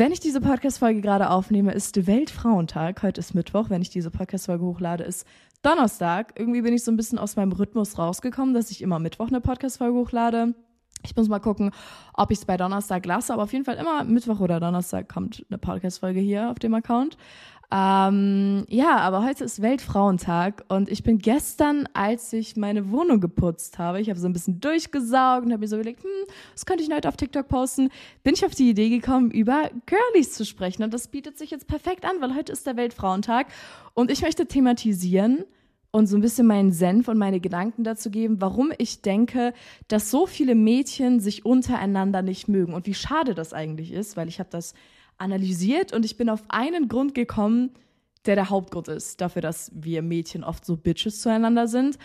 Wenn ich diese Podcast-Folge gerade aufnehme, ist Weltfrauentag. Heute ist Mittwoch. Wenn ich diese Podcast-Folge hochlade, ist Donnerstag. Irgendwie bin ich so ein bisschen aus meinem Rhythmus rausgekommen, dass ich immer Mittwoch eine Podcast-Folge hochlade. Ich muss mal gucken, ob ich es bei Donnerstag lasse, aber auf jeden Fall immer Mittwoch oder Donnerstag kommt eine Podcast-Folge hier auf dem Account. Ähm, ja, aber heute ist Weltfrauentag und ich bin gestern, als ich meine Wohnung geputzt habe, ich habe so ein bisschen durchgesaugt und habe mir so überlegt, hm, was könnte ich heute auf TikTok posten, bin ich auf die Idee gekommen, über Girlies zu sprechen. Und das bietet sich jetzt perfekt an, weil heute ist der Weltfrauentag und ich möchte thematisieren, und so ein bisschen meinen Senf und meine Gedanken dazu geben, warum ich denke, dass so viele Mädchen sich untereinander nicht mögen und wie schade das eigentlich ist, weil ich habe das analysiert und ich bin auf einen Grund gekommen, der der Hauptgrund ist dafür, dass wir Mädchen oft so Bitches zueinander sind.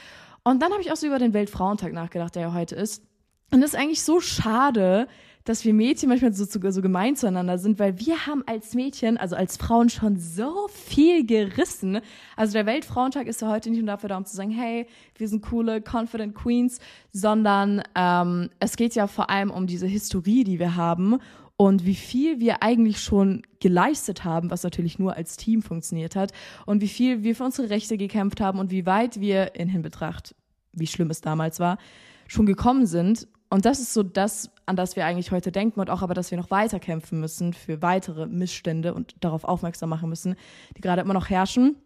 Und dann habe ich auch so über den Weltfrauentag nachgedacht, der ja heute ist. Und das ist eigentlich so schade, dass wir Mädchen manchmal so, so gemein zueinander sind, weil wir haben als Mädchen, also als Frauen schon so viel gerissen. Also der Weltfrauentag ist ja heute nicht nur dafür da, um zu sagen, hey, wir sind coole, confident Queens, sondern ähm, es geht ja vor allem um diese Historie, die wir haben und wie viel wir eigentlich schon geleistet haben, was natürlich nur als Team funktioniert hat und wie viel wir für unsere Rechte gekämpft haben und wie weit wir in Hinbetracht, wie schlimm es damals war, schon gekommen sind. Und das ist so das, an das wir eigentlich heute denken und auch aber, dass wir noch weiter kämpfen müssen für weitere Missstände und darauf aufmerksam machen müssen, die gerade immer noch herrschen.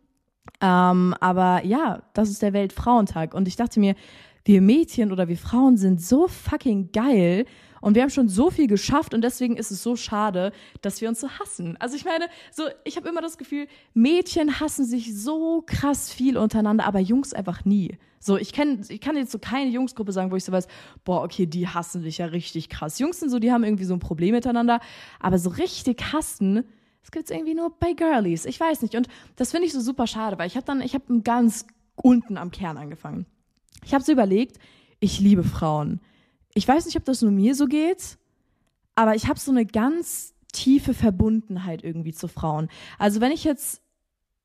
Ähm, aber ja, das ist der Weltfrauentag und ich dachte mir, wir Mädchen oder wir Frauen sind so fucking geil und wir haben schon so viel geschafft und deswegen ist es so schade, dass wir uns so hassen. Also ich meine, so ich habe immer das Gefühl, Mädchen hassen sich so krass viel untereinander, aber Jungs einfach nie. So, ich kenne, ich kann jetzt so keine Jungsgruppe sagen, wo ich so weiß, boah, okay, die hassen sich ja richtig krass. Jungs sind so, die haben irgendwie so ein Problem miteinander, aber so richtig hassen, das gibt's irgendwie nur bei Girlies. Ich weiß nicht. Und das finde ich so super schade, weil ich habe dann, ich habe ganz unten am Kern angefangen. Ich habe so überlegt, ich liebe Frauen ich weiß nicht, ob das nur mir so geht, aber ich habe so eine ganz tiefe Verbundenheit irgendwie zu Frauen. Also wenn ich jetzt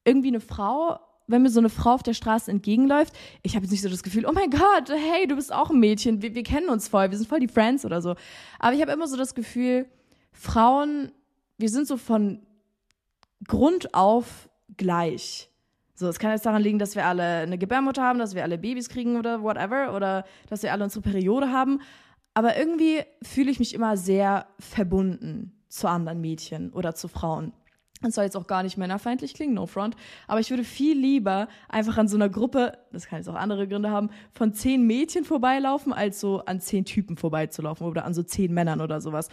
irgendwie eine Frau, wenn mir so eine Frau auf der Straße entgegenläuft, ich habe jetzt nicht so das Gefühl, oh mein Gott, hey, du bist auch ein Mädchen, wir, wir kennen uns voll, wir sind voll die Friends oder so. Aber ich habe immer so das Gefühl, Frauen, wir sind so von Grund auf gleich. So, es kann jetzt daran liegen, dass wir alle eine Gebärmutter haben, dass wir alle Babys kriegen oder whatever oder dass wir alle unsere Periode haben. Aber irgendwie fühle ich mich immer sehr verbunden zu anderen Mädchen oder zu Frauen. Das soll jetzt auch gar nicht männerfeindlich klingen, no front. Aber ich würde viel lieber einfach an so einer Gruppe, das kann jetzt auch andere Gründe haben, von zehn Mädchen vorbeilaufen, als so an zehn Typen vorbeizulaufen oder an so zehn Männern oder sowas.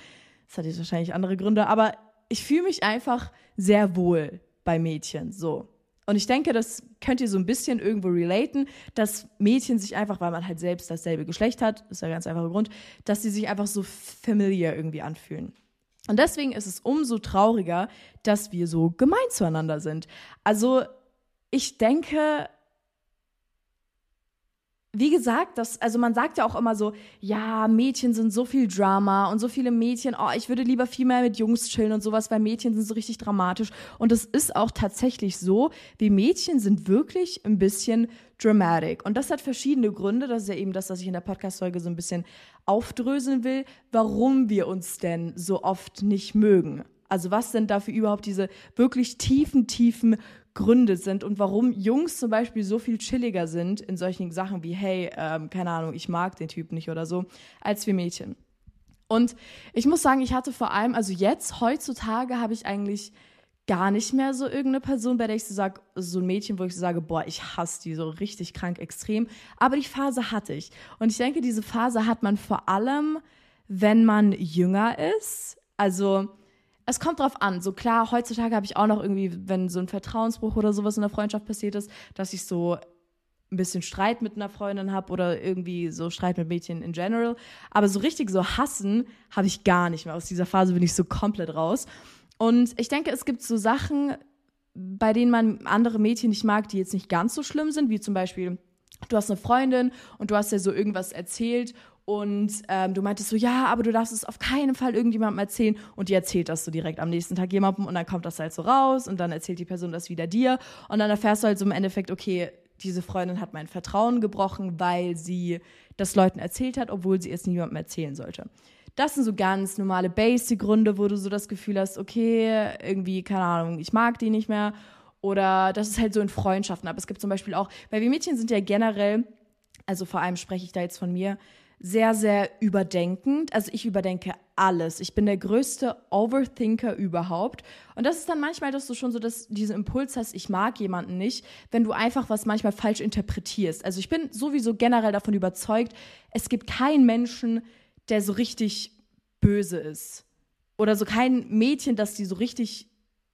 Das hat jetzt wahrscheinlich andere Gründe, aber ich fühle mich einfach sehr wohl bei Mädchen, so. Und ich denke, das könnt ihr so ein bisschen irgendwo relaten, dass Mädchen sich einfach, weil man halt selbst dasselbe Geschlecht hat, ist der ganz einfache Grund, dass sie sich einfach so familiar irgendwie anfühlen. Und deswegen ist es umso trauriger, dass wir so gemein zueinander sind. Also ich denke, wie gesagt, das, also man sagt ja auch immer so, ja, Mädchen sind so viel Drama und so viele Mädchen, oh, ich würde lieber viel mehr mit Jungs chillen und sowas, weil Mädchen sind so richtig dramatisch. Und es ist auch tatsächlich so, wie Mädchen sind wirklich ein bisschen dramatic. Und das hat verschiedene Gründe. Das ist ja eben das, was ich in der Podcast-Folge so ein bisschen aufdröseln will, warum wir uns denn so oft nicht mögen. Also was denn dafür überhaupt diese wirklich tiefen, tiefen Gründe sind und warum Jungs zum Beispiel so viel chilliger sind in solchen Sachen wie, hey, ähm, keine Ahnung, ich mag den Typ nicht oder so, als wir Mädchen. Und ich muss sagen, ich hatte vor allem, also jetzt, heutzutage habe ich eigentlich gar nicht mehr so irgendeine Person, bei der ich so sage, so ein Mädchen, wo ich so sage, boah, ich hasse die so richtig krank extrem. Aber die Phase hatte ich. Und ich denke, diese Phase hat man vor allem, wenn man jünger ist. Also es kommt drauf an. So klar, heutzutage habe ich auch noch irgendwie, wenn so ein Vertrauensbruch oder sowas in der Freundschaft passiert ist, dass ich so ein bisschen Streit mit einer Freundin habe oder irgendwie so Streit mit Mädchen in general. Aber so richtig so hassen habe ich gar nicht mehr. Aus dieser Phase bin ich so komplett raus. Und ich denke, es gibt so Sachen, bei denen man andere Mädchen nicht mag, die jetzt nicht ganz so schlimm sind, wie zum Beispiel, du hast eine Freundin und du hast ja so irgendwas erzählt und ähm, du meintest so, ja, aber du darfst es auf keinen Fall irgendjemandem erzählen. Und die erzählt das so direkt am nächsten Tag jemandem und dann kommt das halt so raus und dann erzählt die Person das wieder dir. Und dann erfährst du halt so im Endeffekt, okay, diese Freundin hat mein Vertrauen gebrochen, weil sie das Leuten erzählt hat, obwohl sie es niemandem erzählen sollte. Das sind so ganz normale Basic-Gründe, wo du so das Gefühl hast, okay, irgendwie, keine Ahnung, ich mag die nicht mehr. Oder das ist halt so in Freundschaften. Aber es gibt zum Beispiel auch, weil wir Mädchen sind ja generell, also vor allem spreche ich da jetzt von mir, sehr, sehr überdenkend. Also ich überdenke alles. Ich bin der größte Overthinker überhaupt. Und das ist dann manchmal, dass du schon so das, diesen Impuls hast, ich mag jemanden nicht, wenn du einfach was manchmal falsch interpretierst. Also ich bin sowieso generell davon überzeugt, es gibt keinen Menschen, der so richtig böse ist. Oder so kein Mädchen, das die so richtig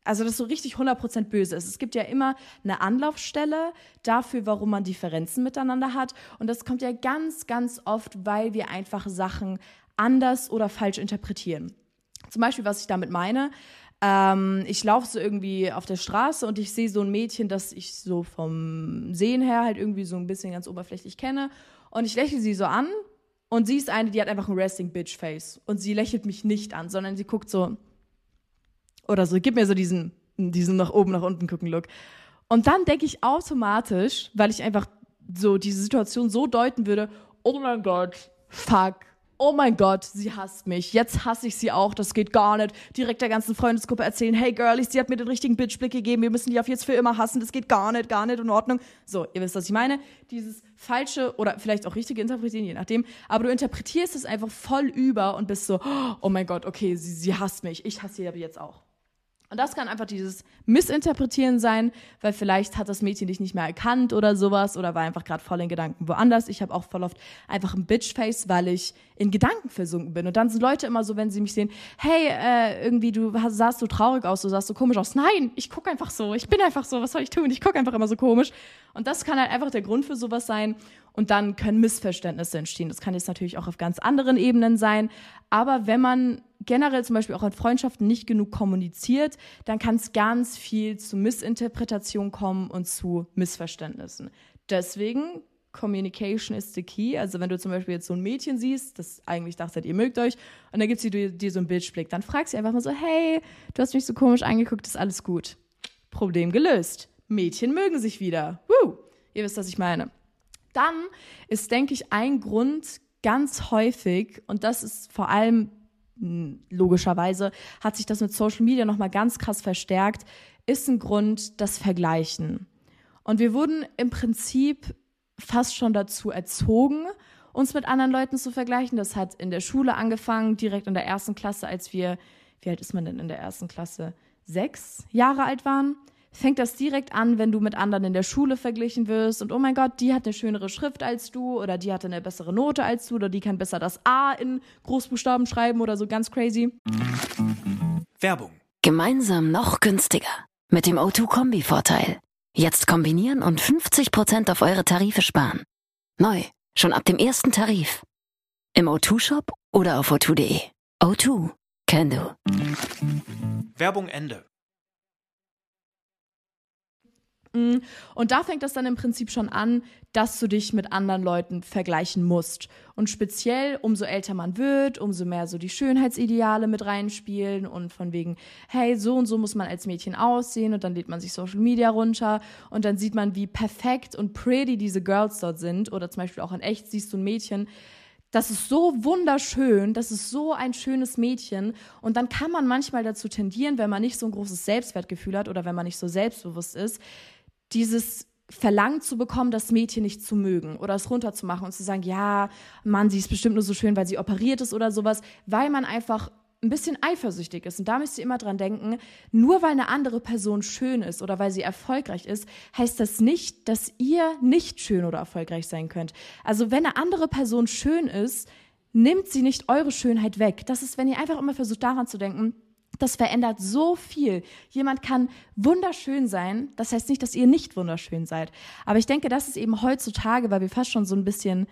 also das so richtig 100% böse ist. Es gibt ja immer eine Anlaufstelle dafür, warum man Differenzen miteinander hat. Und das kommt ja ganz, ganz oft, weil wir einfach Sachen anders oder falsch interpretieren. Zum Beispiel, was ich damit meine, ähm, ich laufe so irgendwie auf der Straße und ich sehe so ein Mädchen, das ich so vom Sehen her halt irgendwie so ein bisschen ganz oberflächlich kenne. Und ich lächle sie so an und sie ist eine, die hat einfach ein Resting Bitch Face. Und sie lächelt mich nicht an, sondern sie guckt so, oder so. Gib mir so diesen, diesen nach oben, nach unten gucken Look. Und dann denke ich automatisch, weil ich einfach so diese Situation so deuten würde, oh mein Gott, fuck, oh mein Gott, sie hasst mich. Jetzt hasse ich sie auch, das geht gar nicht. Direkt der ganzen Freundesgruppe erzählen, hey Girlies, sie hat mir den richtigen Bitchblick gegeben, wir müssen die auf jetzt für immer hassen, das geht gar nicht, gar nicht in Ordnung. So, ihr wisst, was ich meine. Dieses falsche oder vielleicht auch richtige Interpretieren, je nachdem. Aber du interpretierst es einfach voll über und bist so, oh mein Gott, okay, sie, sie hasst mich, ich hasse sie aber jetzt auch. Und das kann einfach dieses Missinterpretieren sein, weil vielleicht hat das Mädchen dich nicht mehr erkannt oder sowas oder war einfach gerade voll in Gedanken woanders. Ich habe auch voll oft einfach ein Bitchface, weil ich in Gedanken versunken bin. Und dann sind Leute immer so, wenn sie mich sehen, hey, äh, irgendwie du sahst so traurig aus, du sahst so komisch aus. Nein, ich gucke einfach so, ich bin einfach so, was soll ich tun? Ich gucke einfach immer so komisch. Und das kann halt einfach der Grund für sowas sein. Und dann können Missverständnisse entstehen. Das kann jetzt natürlich auch auf ganz anderen Ebenen sein. Aber wenn man generell zum Beispiel auch in Freundschaften nicht genug kommuniziert, dann kann es ganz viel zu Missinterpretationen kommen und zu Missverständnissen. Deswegen Communication is the key. Also wenn du zum Beispiel jetzt so ein Mädchen siehst, das eigentlich dachtet, ihr mögt euch, und dann gibt sie dir, dir so einen Bildblick, dann fragst sie einfach mal so, hey, du hast mich so komisch angeguckt, ist alles gut. Problem gelöst. Mädchen mögen sich wieder. Woo! Ihr wisst, was ich meine dann ist, denke ich, ein Grund ganz häufig, und das ist vor allem logischerweise, hat sich das mit Social Media nochmal ganz krass verstärkt, ist ein Grund das Vergleichen. Und wir wurden im Prinzip fast schon dazu erzogen, uns mit anderen Leuten zu vergleichen. Das hat in der Schule angefangen, direkt in der ersten Klasse, als wir, wie alt ist man denn in der ersten Klasse? Sechs Jahre alt waren fängt das direkt an, wenn du mit anderen in der Schule verglichen wirst und oh mein Gott, die hat eine schönere Schrift als du oder die hatte eine bessere Note als du oder die kann besser das A in Großbuchstaben schreiben oder so ganz crazy. Werbung. Gemeinsam noch günstiger. Mit dem O2-Kombi-Vorteil. Jetzt kombinieren und 50% auf eure Tarife sparen. Neu, schon ab dem ersten Tarif. Im O2-Shop oder auf o2.de. O2, can do. Werbung Ende. Und da fängt das dann im Prinzip schon an, dass du dich mit anderen Leuten vergleichen musst. Und speziell, umso älter man wird, umso mehr so die Schönheitsideale mit reinspielen und von wegen, hey, so und so muss man als Mädchen aussehen und dann lädt man sich Social Media runter und dann sieht man, wie perfekt und pretty diese Girls dort sind. Oder zum Beispiel auch in echt siehst du ein Mädchen, das ist so wunderschön, das ist so ein schönes Mädchen. Und dann kann man manchmal dazu tendieren, wenn man nicht so ein großes Selbstwertgefühl hat oder wenn man nicht so selbstbewusst ist, dieses Verlangen zu bekommen, das Mädchen nicht zu mögen oder es runterzumachen und zu sagen, ja, Mann, sie ist bestimmt nur so schön, weil sie operiert ist oder sowas, weil man einfach ein bisschen eifersüchtig ist. Und da müsst ihr immer dran denken, nur weil eine andere Person schön ist oder weil sie erfolgreich ist, heißt das nicht, dass ihr nicht schön oder erfolgreich sein könnt. Also wenn eine andere Person schön ist, nimmt sie nicht eure Schönheit weg. Das ist, wenn ihr einfach immer versucht daran zu denken, das verändert so viel. Jemand kann wunderschön sein. Das heißt nicht, dass ihr nicht wunderschön seid. Aber ich denke, das ist eben heutzutage, weil wir fast schon so ein bisschen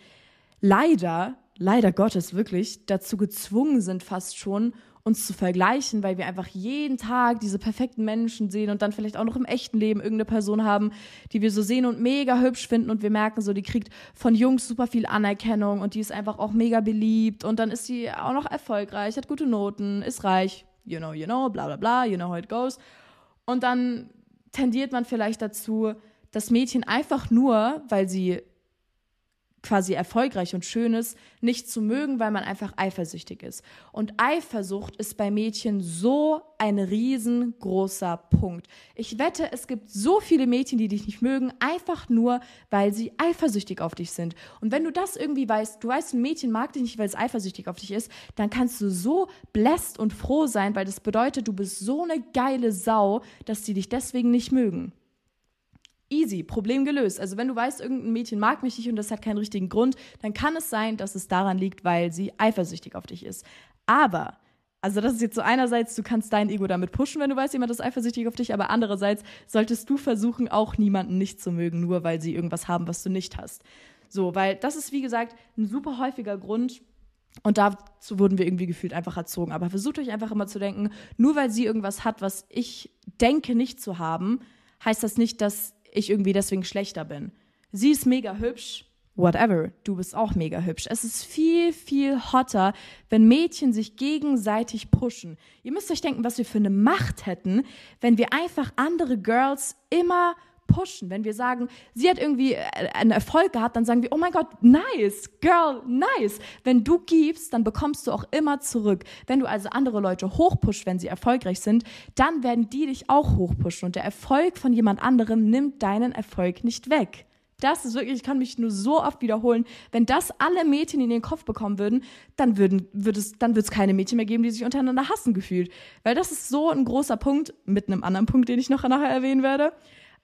leider, leider Gottes wirklich, dazu gezwungen sind, fast schon, uns zu vergleichen, weil wir einfach jeden Tag diese perfekten Menschen sehen und dann vielleicht auch noch im echten Leben irgendeine Person haben, die wir so sehen und mega hübsch finden und wir merken so, die kriegt von Jungs super viel Anerkennung und die ist einfach auch mega beliebt und dann ist sie auch noch erfolgreich, hat gute Noten, ist reich, you know, you know, bla bla bla, you know how it goes. Und dann tendiert man vielleicht dazu, das Mädchen einfach nur, weil sie quasi erfolgreich und schön ist, nicht zu mögen, weil man einfach eifersüchtig ist. Und Eifersucht ist bei Mädchen so ein riesengroßer Punkt. Ich wette, es gibt so viele Mädchen, die dich nicht mögen, einfach nur, weil sie eifersüchtig auf dich sind. Und wenn du das irgendwie weißt, du weißt, ein Mädchen mag dich nicht, weil es eifersüchtig auf dich ist, dann kannst du so bläst und froh sein, weil das bedeutet, du bist so eine geile Sau, dass sie dich deswegen nicht mögen. Easy, Problem gelöst. Also wenn du weißt, irgendein Mädchen mag mich nicht und das hat keinen richtigen Grund, dann kann es sein, dass es daran liegt, weil sie eifersüchtig auf dich ist. Aber, also das ist jetzt so einerseits, du kannst dein Ego damit pushen, wenn du weißt, jemand ist eifersüchtig auf dich, aber andererseits solltest du versuchen, auch niemanden nicht zu mögen, nur weil sie irgendwas haben, was du nicht hast. So, weil das ist, wie gesagt, ein super häufiger Grund, und dazu wurden wir irgendwie gefühlt einfach erzogen. Aber versucht euch einfach immer zu denken, nur weil sie irgendwas hat, was ich denke nicht zu haben, heißt das nicht, dass ich irgendwie deswegen schlechter bin. Sie ist mega hübsch, whatever, du bist auch mega hübsch. Es ist viel, viel hotter, wenn Mädchen sich gegenseitig pushen. Ihr müsst euch denken, was wir für eine Macht hätten, wenn wir einfach andere Girls immer pushen. Wenn wir sagen, sie hat irgendwie äh, einen Erfolg gehabt, dann sagen wir, oh mein Gott, nice, girl, nice. Wenn du gibst, dann bekommst du auch immer zurück. Wenn du also andere Leute hochpushst, wenn sie erfolgreich sind, dann werden die dich auch hochpushen. Und der Erfolg von jemand anderem nimmt deinen Erfolg nicht weg. Das ist wirklich, ich kann mich nur so oft wiederholen. Wenn das alle Mädchen in den Kopf bekommen würden, dann würden, würde es, dann wird es keine Mädchen mehr geben, die sich untereinander hassen gefühlt. Weil das ist so ein großer Punkt, mit einem anderen Punkt, den ich noch nachher erwähnen werde.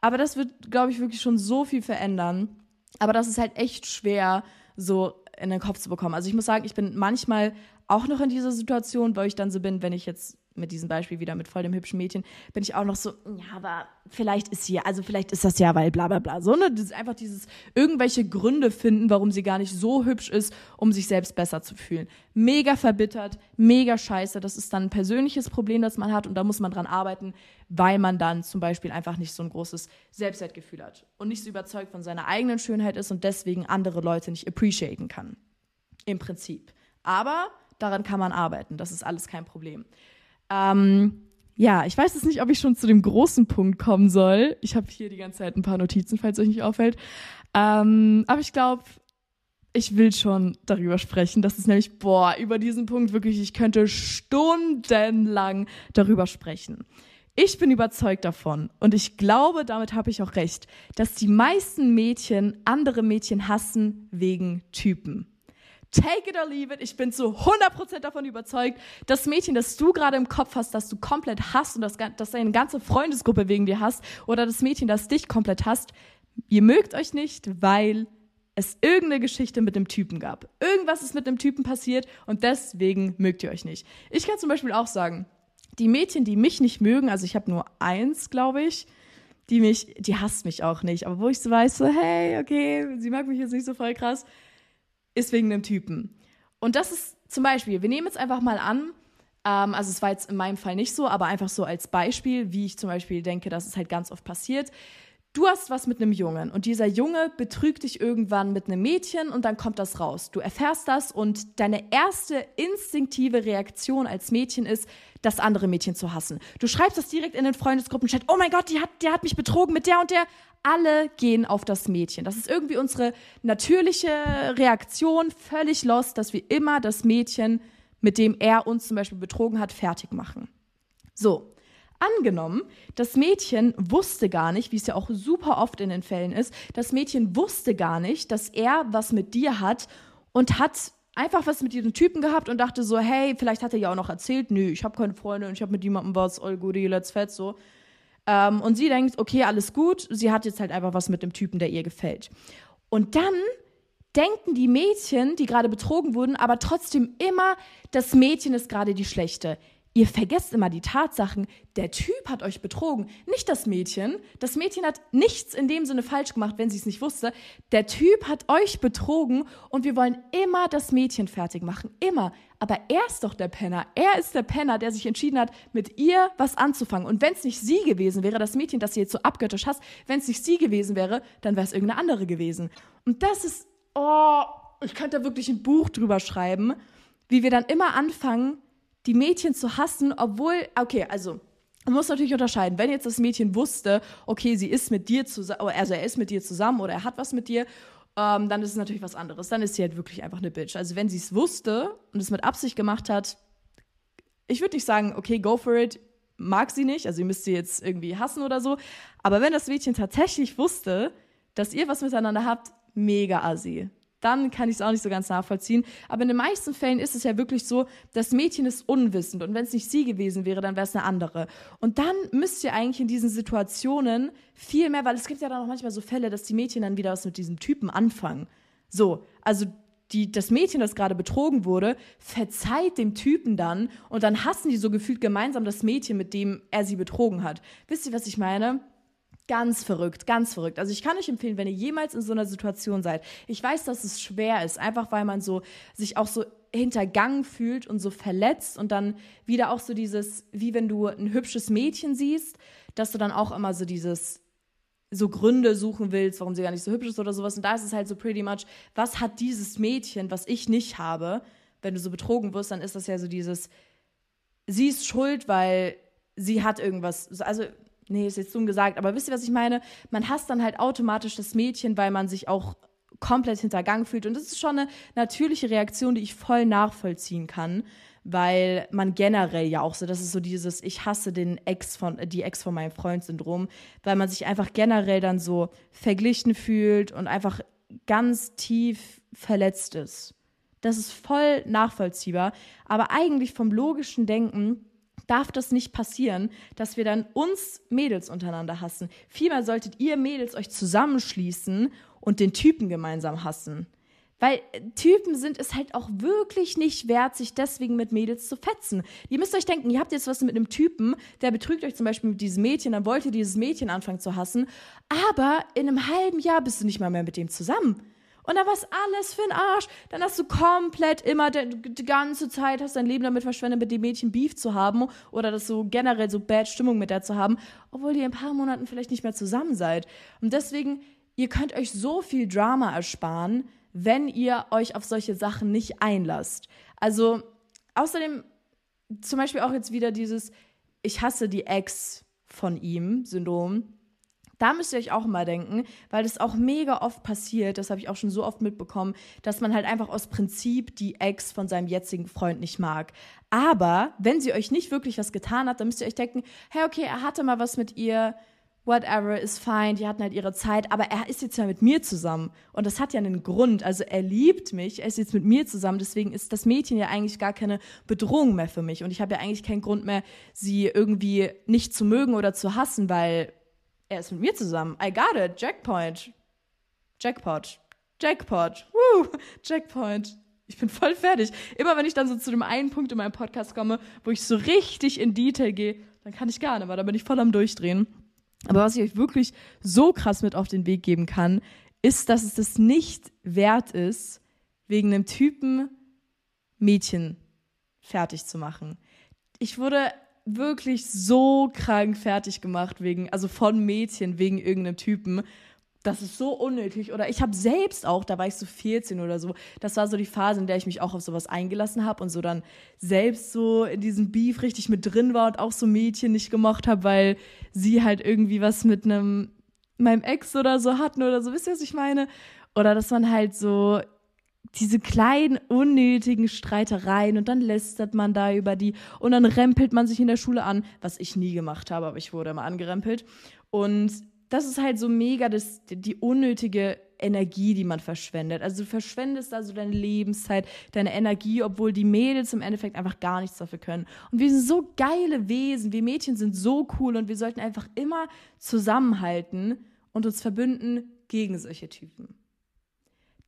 Aber das wird, glaube ich, wirklich schon so viel verändern. Aber das ist halt echt schwer, so in den Kopf zu bekommen. Also ich muss sagen, ich bin manchmal auch noch in dieser Situation, wo ich dann so bin, wenn ich jetzt mit diesem Beispiel wieder mit voll dem hübschen Mädchen, bin ich auch noch so, ja, aber vielleicht ist sie, also vielleicht ist das ja, weil bla bla bla. So, ne? Das ist einfach dieses irgendwelche Gründe finden, warum sie gar nicht so hübsch ist, um sich selbst besser zu fühlen. Mega verbittert, mega scheiße. Das ist dann ein persönliches Problem, das man hat und da muss man dran arbeiten, weil man dann zum Beispiel einfach nicht so ein großes Selbstwertgefühl hat und nicht so überzeugt von seiner eigenen Schönheit ist und deswegen andere Leute nicht appreciaten kann. Im Prinzip. Aber daran kann man arbeiten. Das ist alles kein Problem. Ähm, ja, ich weiß jetzt nicht, ob ich schon zu dem großen Punkt kommen soll. Ich habe hier die ganze Zeit ein paar Notizen, falls euch nicht auffällt. Ähm, aber ich glaube, ich will schon darüber sprechen. Das ist nämlich, boah, über diesen Punkt wirklich, ich könnte stundenlang darüber sprechen. Ich bin überzeugt davon und ich glaube, damit habe ich auch recht, dass die meisten Mädchen andere Mädchen hassen wegen Typen. Take it or leave it. Ich bin zu 100% davon überzeugt, das Mädchen, das du gerade im Kopf hast, das du komplett hast und das, das deine ganze Freundesgruppe wegen dir hast, oder das Mädchen, das dich komplett hasst, ihr mögt euch nicht, weil es irgendeine Geschichte mit dem Typen gab. Irgendwas ist mit dem Typen passiert und deswegen mögt ihr euch nicht. Ich kann zum Beispiel auch sagen, die Mädchen, die mich nicht mögen, also ich habe nur eins, glaube ich, die mich, die hasst mich auch nicht, aber wo ich so weiß, so, hey, okay, sie mag mich jetzt nicht so voll krass, ist wegen dem Typen. Und das ist zum Beispiel, wir nehmen jetzt einfach mal an, ähm, also es war jetzt in meinem Fall nicht so, aber einfach so als Beispiel, wie ich zum Beispiel denke, dass es halt ganz oft passiert. Du hast was mit einem Jungen und dieser Junge betrügt dich irgendwann mit einem Mädchen und dann kommt das raus. Du erfährst das und deine erste instinktive Reaktion als Mädchen ist, das andere Mädchen zu hassen. Du schreibst das direkt in den Freundesgruppenchat, oh mein Gott, die hat, der hat mich betrogen mit der und der. Alle gehen auf das Mädchen. Das ist irgendwie unsere natürliche Reaktion, völlig lost, dass wir immer das Mädchen, mit dem er uns zum Beispiel betrogen hat, fertig machen. So, Angenommen, das Mädchen wusste gar nicht, wie es ja auch super oft in den Fällen ist, das Mädchen wusste gar nicht, dass er was mit dir hat und hat einfach was mit diesem Typen gehabt und dachte so, hey, vielleicht hat er ja auch noch erzählt, nö, ich habe keine Freunde und ich habe mit jemandem was, all goodie, let's fett, so. Ähm, und sie denkt, okay, alles gut, sie hat jetzt halt einfach was mit dem Typen, der ihr gefällt. Und dann denken die Mädchen, die gerade betrogen wurden, aber trotzdem immer, das Mädchen ist gerade die Schlechte. Ihr vergesst immer die Tatsachen, der Typ hat euch betrogen, nicht das Mädchen. Das Mädchen hat nichts in dem Sinne falsch gemacht, wenn sie es nicht wusste. Der Typ hat euch betrogen und wir wollen immer das Mädchen fertig machen, immer. Aber er ist doch der Penner. Er ist der Penner, der sich entschieden hat, mit ihr was anzufangen. Und wenn es nicht sie gewesen wäre, das Mädchen, das sie jetzt so abgöttisch hasst, wenn es nicht sie gewesen wäre, dann wäre es irgendeine andere gewesen. Und das ist, oh, ich könnte da wirklich ein Buch drüber schreiben, wie wir dann immer anfangen, die Mädchen zu hassen, obwohl, okay, also man muss natürlich unterscheiden, wenn jetzt das Mädchen wusste, okay, sie ist mit dir zusammen, also er ist mit dir zusammen oder er hat was mit dir ähm, dann ist es natürlich was anderes. Dann ist sie halt wirklich einfach eine Bitch. Also wenn sie es wusste und es mit Absicht gemacht hat, ich würde nicht sagen, okay, go for it, mag sie nicht, also ihr müsst sie jetzt irgendwie hassen oder so. Aber wenn das Mädchen tatsächlich wusste, dass ihr was miteinander habt, mega assi dann kann ich es auch nicht so ganz nachvollziehen. Aber in den meisten Fällen ist es ja wirklich so, das Mädchen ist unwissend und wenn es nicht sie gewesen wäre, dann wäre es eine andere. Und dann müsst ihr eigentlich in diesen Situationen viel mehr, weil es gibt ja dann auch manchmal so Fälle, dass die Mädchen dann wieder was mit diesem Typen anfangen. So, also die, das Mädchen, das gerade betrogen wurde, verzeiht dem Typen dann und dann hassen die so gefühlt gemeinsam das Mädchen, mit dem er sie betrogen hat. Wisst ihr, was ich meine? Ganz verrückt, ganz verrückt. Also ich kann euch empfehlen, wenn ihr jemals in so einer Situation seid. Ich weiß, dass es schwer ist, einfach weil man so sich auch so hintergangen fühlt und so verletzt und dann wieder auch so dieses, wie wenn du ein hübsches Mädchen siehst, dass du dann auch immer so dieses so Gründe suchen willst, warum sie gar nicht so hübsch ist oder sowas. Und da ist es halt so pretty much, was hat dieses Mädchen, was ich nicht habe? Wenn du so betrogen wirst, dann ist das ja so dieses, sie ist schuld, weil sie hat irgendwas. Also nee, ist jetzt dumm gesagt, aber wisst ihr, was ich meine? Man hasst dann halt automatisch das Mädchen, weil man sich auch komplett hintergangen fühlt. Und das ist schon eine natürliche Reaktion, die ich voll nachvollziehen kann, weil man generell ja auch so, das ist so dieses Ich hasse den Ex von, die Ex von meinem Freund-Syndrom, weil man sich einfach generell dann so verglichen fühlt und einfach ganz tief verletzt ist. Das ist voll nachvollziehbar, aber eigentlich vom logischen Denken darf das nicht passieren, dass wir dann uns Mädels untereinander hassen. Vielmehr solltet ihr Mädels euch zusammenschließen und den Typen gemeinsam hassen. Weil äh, Typen sind es halt auch wirklich nicht wert, sich deswegen mit Mädels zu fetzen. Ihr müsst euch denken, ihr habt jetzt was mit einem Typen, der betrügt euch zum Beispiel mit diesem Mädchen, dann wollt ihr dieses Mädchen anfangen zu hassen, aber in einem halben Jahr bist du nicht mal mehr mit dem zusammen. Und dann war es alles für den Arsch. Dann hast du komplett immer die, ganze Zeit hast dein Leben damit verschwendet, mit dem Mädchen Beef zu haben oder das so generell so bad Stimmung mit der zu haben, obwohl ihr in ein paar Monaten vielleicht nicht mehr zusammen seid. Und deswegen, ihr könnt euch so viel Drama ersparen, wenn ihr euch auf solche Sachen nicht einlasst. Also, außerdem zum Beispiel auch jetzt wieder dieses Ich hasse die Ex von ihm Syndrom da müsst ihr euch auch mal denken, weil das auch mega oft passiert, das habe ich auch schon so oft mitbekommen, dass man halt einfach aus Prinzip die Ex von seinem jetzigen Freund nicht mag. Aber wenn sie euch nicht wirklich was getan hat, dann müsst ihr euch denken, hey, okay, er hatte mal was mit ihr, whatever, ist fine, die hatten halt ihre Zeit, aber er ist jetzt ja mit mir zusammen. Und das hat ja einen Grund. Also er liebt mich, er ist jetzt mit mir zusammen, deswegen ist das Mädchen ja eigentlich gar keine Bedrohung mehr für mich. Und ich habe ja eigentlich keinen Grund mehr, sie irgendwie nicht zu mögen oder zu hassen, weil er ist mit mir zusammen. I got it. Jackpoint. Jackpot. Jackpot. Woo. Jackpoint. Ich bin voll fertig. Immer wenn ich dann so zu dem einen Punkt in meinem Podcast komme, wo ich so richtig in Detail gehe, dann kann ich gar nicht, weil da bin ich voll am Durchdrehen. Aber was ich euch wirklich so krass mit auf den Weg geben kann, ist, dass es das nicht wert ist, wegen einem Typen Mädchen fertig zu machen. Ich wurde wirklich so krank fertig gemacht wegen, also von Mädchen wegen irgendeinem Typen. Das ist so unnötig. Oder ich habe selbst auch, da war ich so 14 oder so, das war so die Phase, in der ich mich auch auf sowas eingelassen habe und so dann selbst so in diesem Beef richtig mit drin war und auch so Mädchen nicht gemocht habe, weil sie halt irgendwie was mit einem meinem Ex oder so hatten oder so. Wisst ihr, was ich meine? Oder dass man halt so diese kleinen unnötigen Streitereien und dann lästert man da über die und dann rempelt man sich in der Schule an, was ich nie gemacht habe, aber ich wurde immer angerempelt. Und das ist halt so mega das, die unnötige Energie, die man verschwendet. Also du verschwendest also deine Lebenszeit, deine Energie, obwohl die Mädels im Endeffekt einfach gar nichts dafür können. Und wir sind so geile Wesen, wir Mädchen sind so cool und wir sollten einfach immer zusammenhalten und uns verbünden gegen solche Typen.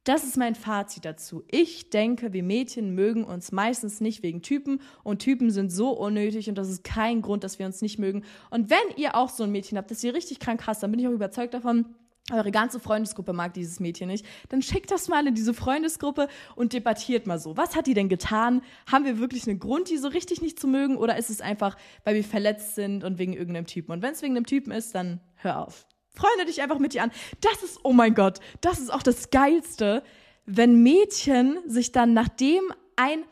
Das ist mein Fazit dazu. Ich denke, wir Mädchen mögen uns meistens nicht wegen Typen und Typen sind so unnötig und das ist kein Grund, dass wir uns nicht mögen. Und wenn ihr auch so ein Mädchen habt, das ihr richtig krank hasst, dann bin ich auch überzeugt davon, eure ganze Freundesgruppe mag dieses Mädchen nicht, dann schickt das mal in diese Freundesgruppe und debattiert mal so. Was hat die denn getan? Haben wir wirklich einen Grund, die so richtig nicht zu mögen? Oder ist es einfach, weil wir verletzt sind und wegen irgendeinem Typen? Und wenn es wegen einem Typen ist, dann hör auf. Freunde dich einfach mit dir an. Das ist, oh mein Gott, das ist auch das Geilste, wenn Mädchen sich dann nachdem ein,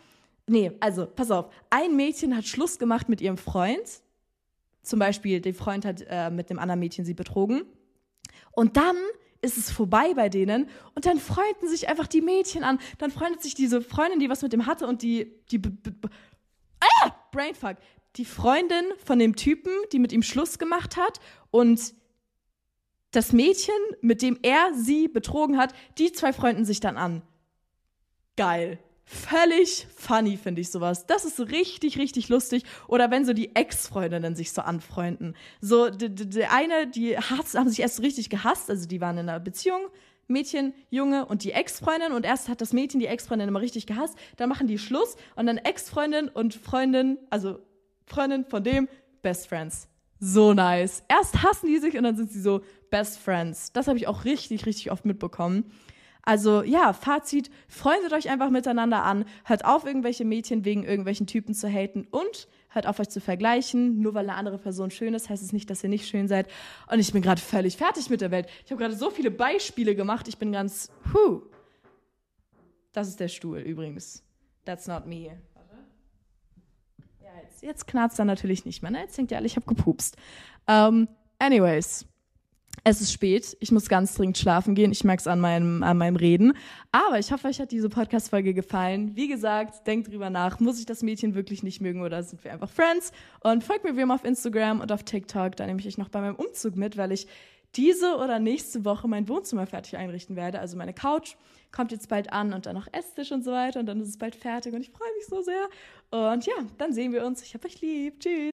nee, also pass auf, ein Mädchen hat Schluss gemacht mit ihrem Freund, zum Beispiel der Freund hat äh, mit dem anderen Mädchen sie betrogen, und dann ist es vorbei bei denen und dann freunden sich einfach die Mädchen an. Dann freundet sich diese Freundin, die was mit dem hatte und die, die, ah, Brainfuck, die Freundin von dem Typen, die mit ihm Schluss gemacht hat und das Mädchen, mit dem er sie betrogen hat, die zwei freunden sich dann an. Geil. Völlig funny finde ich sowas. Das ist richtig, richtig lustig. Oder wenn so die Ex-Freundinnen sich so anfreunden. So, der eine, die hasst, haben sich erst so richtig gehasst, also die waren in einer Beziehung, Mädchen, Junge und die Ex-Freundin und erst hat das Mädchen die Ex-Freundin immer richtig gehasst, dann machen die Schluss und dann Ex-Freundin und Freundin, also Freundin von dem, Best Friends. So nice. Erst hassen die sich und dann sind sie so Best Friends. Das habe ich auch richtig, richtig oft mitbekommen. Also ja, Fazit, freundet euch einfach miteinander an, hört auf, irgendwelche Mädchen wegen irgendwelchen Typen zu haten und hört auf, euch zu vergleichen. Nur weil eine andere Person schön ist, heißt es nicht, dass ihr nicht schön seid. Und ich bin gerade völlig fertig mit der Welt. Ich habe gerade so viele Beispiele gemacht. Ich bin ganz, huh. Das ist der Stuhl übrigens. That's not me. Ja, jetzt, jetzt knarzt er natürlich nicht mehr. Ne? Jetzt denkt ihr alle, ich habe gepupst. Um, anyways. Es ist spät, ich muss ganz dringend schlafen gehen. Ich merke es an meinem, an meinem Reden. Aber ich hoffe, euch hat diese Podcast-Folge gefallen. Wie gesagt, denkt drüber nach. Muss ich das Mädchen wirklich nicht mögen oder sind wir einfach Friends? Und folgt mir wie immer auf Instagram und auf TikTok. Da nehme ich euch noch bei meinem Umzug mit, weil ich diese oder nächste Woche mein Wohnzimmer fertig einrichten werde. Also meine Couch kommt jetzt bald an und dann noch Esstisch und so weiter. Und dann ist es bald fertig und ich freue mich so sehr. Und ja, dann sehen wir uns. Ich hab euch lieb. Tschüss.